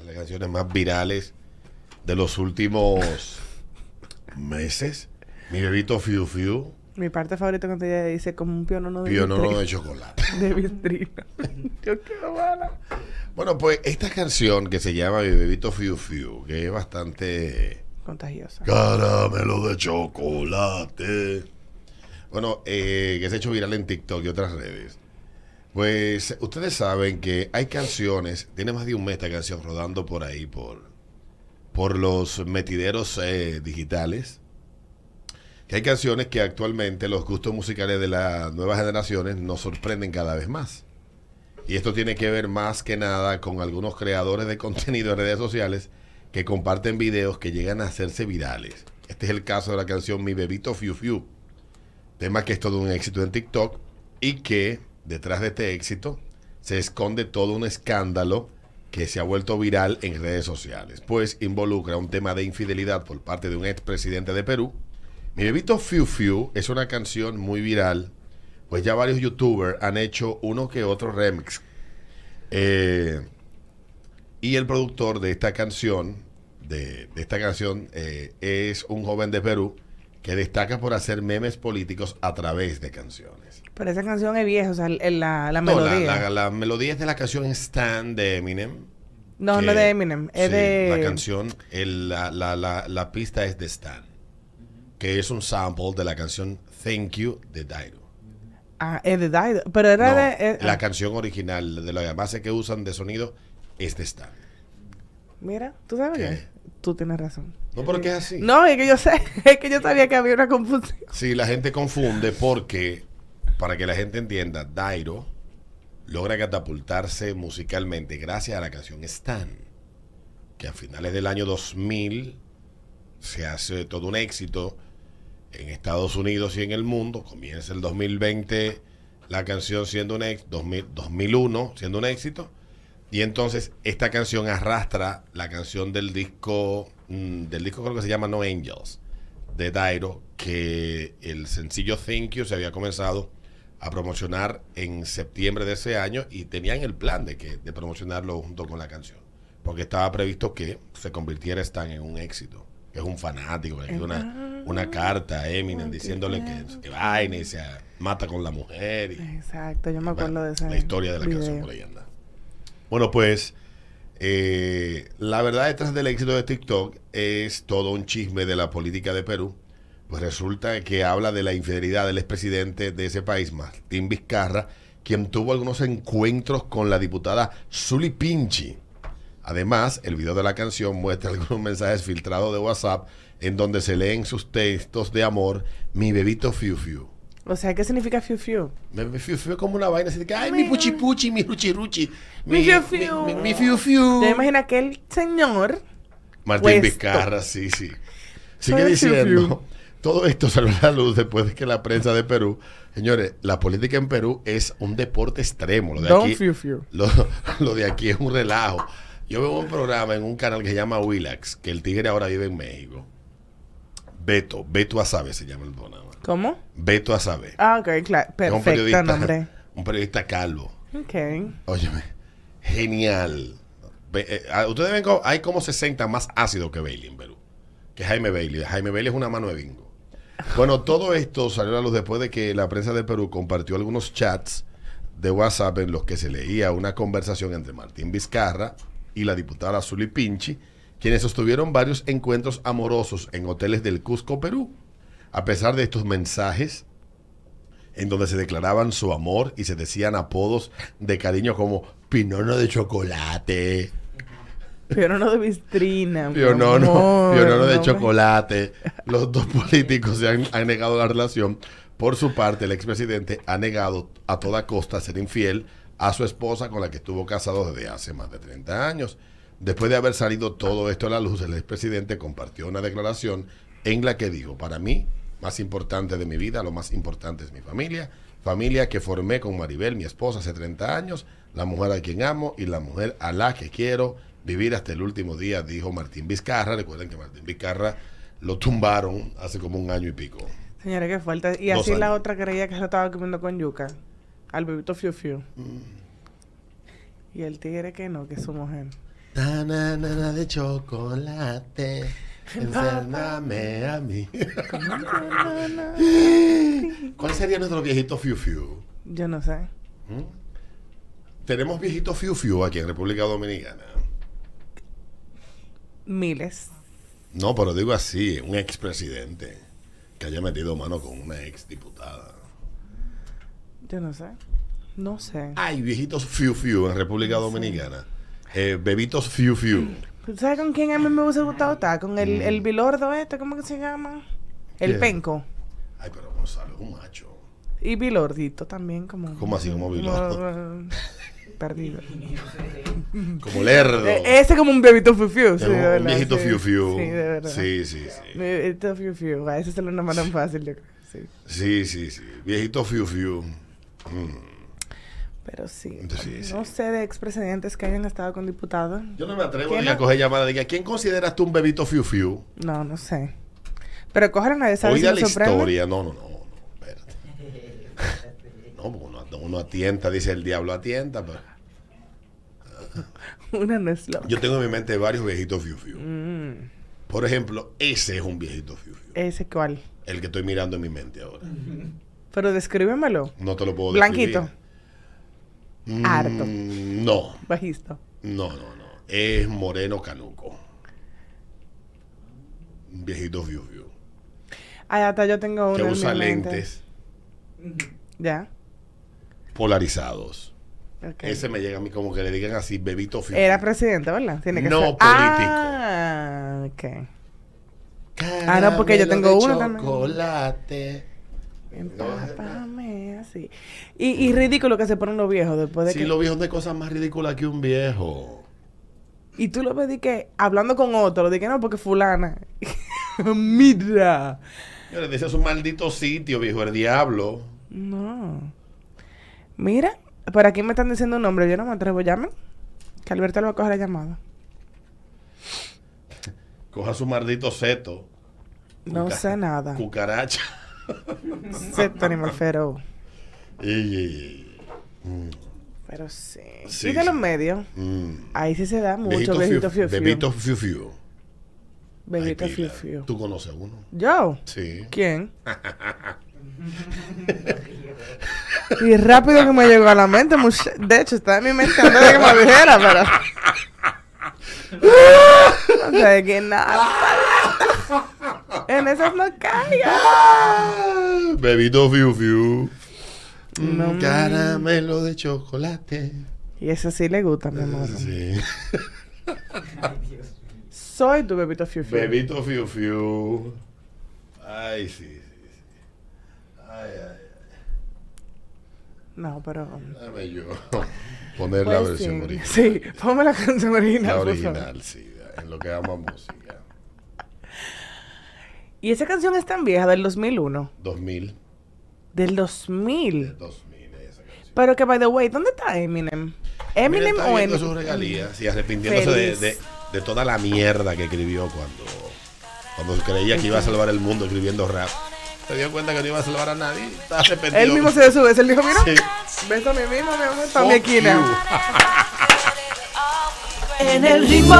de las canciones más virales de los últimos meses. Mi bebito Fiu Fiu. Mi parte favorita cuando ella dice como un pionono de Pionono vitrina. de chocolate. De vitrina. Yo quiero mala. Bueno, pues esta canción que se llama Mi bebito Fiu Fiu, que es bastante Contagiosa. caramelo de chocolate. Bueno, eh, que se ha hecho viral en TikTok y otras redes. Pues ustedes saben que hay canciones, tiene más de un mes esta canción rodando por ahí, por, por los metideros eh, digitales. Que hay canciones que actualmente los gustos musicales de las nuevas generaciones nos sorprenden cada vez más. Y esto tiene que ver más que nada con algunos creadores de contenido en redes sociales que comparten videos que llegan a hacerse virales. Este es el caso de la canción Mi Bebito Fiu Fiu, tema que es todo un éxito en TikTok y que detrás de este éxito se esconde todo un escándalo que se ha vuelto viral en redes sociales, pues involucra un tema de infidelidad por parte de un expresidente de Perú. Mi Bebito Fiu Fiu es una canción muy viral, pues ya varios youtubers han hecho uno que otro remix. Eh, y el productor de esta canción, de, esta canción, eh, es un joven de Perú que destaca por hacer memes políticos a través de canciones. Pero esa canción es vieja, o sea, el- la, la No, la- melodía. La, la melodía es de la canción Stan de Eminem. no, que- no es de Eminem, es sí, de... La canción, el- la, la, la, la pista es de Stan, que es un sample de la canción Thank You de Dairo. Ah, es de Dido. Pero era No, de... eh, la ah, canción original de la base que usan de sonido es de Stan. Mira, ¿tú sabes ¿Qué? qué? Tú tienes razón. No, porque es así. No, es que yo sé, es que yo sabía que había una confusión. Sí, la gente confunde porque, para que la gente entienda, Dairo logra catapultarse musicalmente gracias a la canción Stan, que a finales del año 2000 se hace todo un éxito en Estados Unidos y en el mundo. Comienza el 2020 la canción siendo un éxito, 2000 2001 siendo un éxito. Y entonces esta canción arrastra la canción del disco, mm, del disco creo que se llama No Angels, de Dairo, que el sencillo Thank You se había comenzado a promocionar en septiembre de ese año y tenían el plan de, que, de promocionarlo junto con la canción. Porque estaba previsto que se convirtiera Stan en un éxito. Que es un fanático, le escribe una, una carta a Eminem diciéndole que, que vaina y se mata con la mujer. Y, Exacto, yo me acuerdo bueno, de esa La historia de la canción por ahí anda. Bueno, pues eh, la verdad detrás del éxito de TikTok es todo un chisme de la política de Perú. Pues resulta que habla de la infidelidad del expresidente de ese país, Martín Vizcarra, quien tuvo algunos encuentros con la diputada Zuli Pinchi. Además, el video de la canción muestra algunos mensajes filtrados de WhatsApp en donde se leen sus textos de amor, mi bebito Fiu Fiu. O sea, ¿qué significa fiu fiu? Me, fiu fiu como una vaina así de que, ay, mi puchi puchi, mi ruchi ruchi. Mi fiu fiu. Mi, mi- mi fiu fiu. Yo me imagino aquel señor. Martín. Vizcarra, sí, sí. Sigue fiu diciendo, fiu. todo esto salió a la luz después de que la prensa de Perú, señores, la política en Perú es un deporte extremo. Lo de aquí, fiu fiu. Lo, lo de aquí es un relajo. Yo veo un programa en un canal que se llama Willax, que el tigre ahora vive en México. Beto, Beto Asabe se llama el programa. ¿Cómo? Beto Asabe. Ah, ok, claro. Es un Perfecto periodista, nombre. un periodista calvo. Ok. Óyeme, genial. Eh, ah, ustedes ven, co- hay como 60 más ácidos que Bailey en Perú. Que Jaime Bailey. Jaime Bailey es una mano de bingo. Bueno, todo esto salió a la luz después de que la prensa de Perú compartió algunos chats de WhatsApp en los que se leía una conversación entre Martín Vizcarra y la diputada Zuli Pinchi, quienes sostuvieron varios encuentros amorosos en hoteles del Cusco, Perú. A pesar de estos mensajes, en donde se declaraban su amor y se decían apodos de cariño como Pinono de chocolate, Pionono de vitrina. mi Pionono, Pionono de chocolate. Los dos políticos se han, han negado la relación. Por su parte, el expresidente ha negado a toda costa ser infiel a su esposa con la que estuvo casado desde hace más de 30 años. Después de haber salido todo esto a la luz, el expresidente compartió una declaración en la que dijo, para mí, más importante de mi vida, lo más importante es mi familia, familia que formé con Maribel, mi esposa, hace 30 años, la mujer a quien amo y la mujer a la que quiero vivir hasta el último día, dijo Martín Vizcarra. Recuerden que Martín Vizcarra lo tumbaron hace como un año y pico. Señora, qué fuerte. Y Dos así la otra creía que se estaba comiendo con yuca. Al bebito fiu fiu. Mm. Y el tigre que no, que es su mujer. Tanana de chocolate. Enciérndame a mí. ¿Cuál sería nuestro viejito Fiu Fiu? Yo no sé. ¿Mm? Tenemos viejito Fiu Fiu aquí en República Dominicana. Miles. No, pero digo así, un expresidente que haya metido mano con una ex diputada. Yo no sé. No sé. Hay viejitos Fiu Fiu en República Dominicana. Eh, bebitos Fiu Fiu. ¿Tú sabes con quién a mí me hubiese gustado estar? Con el, el bilordo este, ¿cómo que se llama? El penco. Ay, pero Gonzalo es un macho. Y bilordito también, como... ¿Cómo así, como bilordo? como, Perdido. Como lerdo. Eh, ese como un bebito fiu fiu. Sí, Es un- de un verdad, viejito sí. Fiu Fiu. Sí, de verdad. Sí, sí, sí. Bebito fiu fiu. A ese se lo nombran fácil, yo creo. Sí. Sí, sí, sí. Viejito Fiu Fiu. Mm. Pero sí. Sí, sí. No sé de expresidentes que hayan estado con diputados. Yo no me atrevo ¿Quién ni a no? coger llamada. Diga, ¿quién consideras tú un bebito Fiu Fiu? No, no sé. Pero nadie sabe si Oiga me la sorprende. historia. No, no, no, no. Espérate. No, porque uno, uno atienta, dice el diablo atienta. Pero Una no es loca. yo tengo en mi mente varios viejitos Fiu Fiu. Mm, Por ejemplo, ese es un viejito Fiu Fiu. ¿Ese cuál? El que estoy mirando en mi mente ahora. Pero descríbemelo. No te lo puedo Blanquito. describir. Mm, Harto. No, Bajista. no, no, no. Es moreno canuco. Un viejito Fiu Fiu. Ay, hasta yo tengo uno Que usa mi mente. lentes Ya. polarizados. ok. Ese me llega a mí como que le digan así, bebito Fiu Era presidente, ¿verdad? Tiene que No ser. político. Ah, ok. Ah, no, porque yo Caramelo tengo uno también. Chocolate. Empápame así. Y, y ridículo que se ponen los viejos después de Sí, que... los viejos de cosas más ridículas que un viejo. Y tú lo de que hablando con otro, que no, porque fulana. Mira. Es un maldito sitio, viejo, el diablo. No. Mira, por aquí me están diciendo un nombre, yo no me atrevo, llamen. Que Alberto le va a coger la llamada. Coja su maldito seto. No Cuca- sé nada. Cucaracha. Excepto animal fero. Ey, ey, ey. Mm, Pero sí. Sí, y de los sí. medios. mm. Ahí sí se da mucho Bebito fiu- fiu. Bebito fiu fiu. Bebito fiu. ¿Tú conoces a uno? ¿Yo? Sí. ¿Quién? y rápido que me llegó a la mente. De hecho, está en mi mente antes de que me dijera, pero... no sé de quién nada. En esas no Bebito fiu fiu. No. Caramelo de chocolate. Y eso sí le gusta, mi amor. Sí. Soy tu bebito fiu fiu. Bebito fiu fiu. Ay, sí, sí, sí. Ay, ay, No, pero... ay. Dame yo poner la Pues versión sí. original. Sí, ponme la canción original, La original, sí, en lo que ama música. Y esa canción es tan vieja, del 2001. 2000. Del 2000. 2000 esa canción. Pero que, by the way, ¿dónde está Eminem? ¿Eminem está o Eminem? sus regalías y arrepintiéndose de, de- de toda la mierda que escribió cuando, cuando creía que iba a salvar el mundo escribiendo rap. Se dio cuenta que no iba a salvar a nadie. Está arrepentido. Él mismo se sube, él dijo, mira, Sí. ves a mí mismo, mi amor, está mi esquina. En el ritmo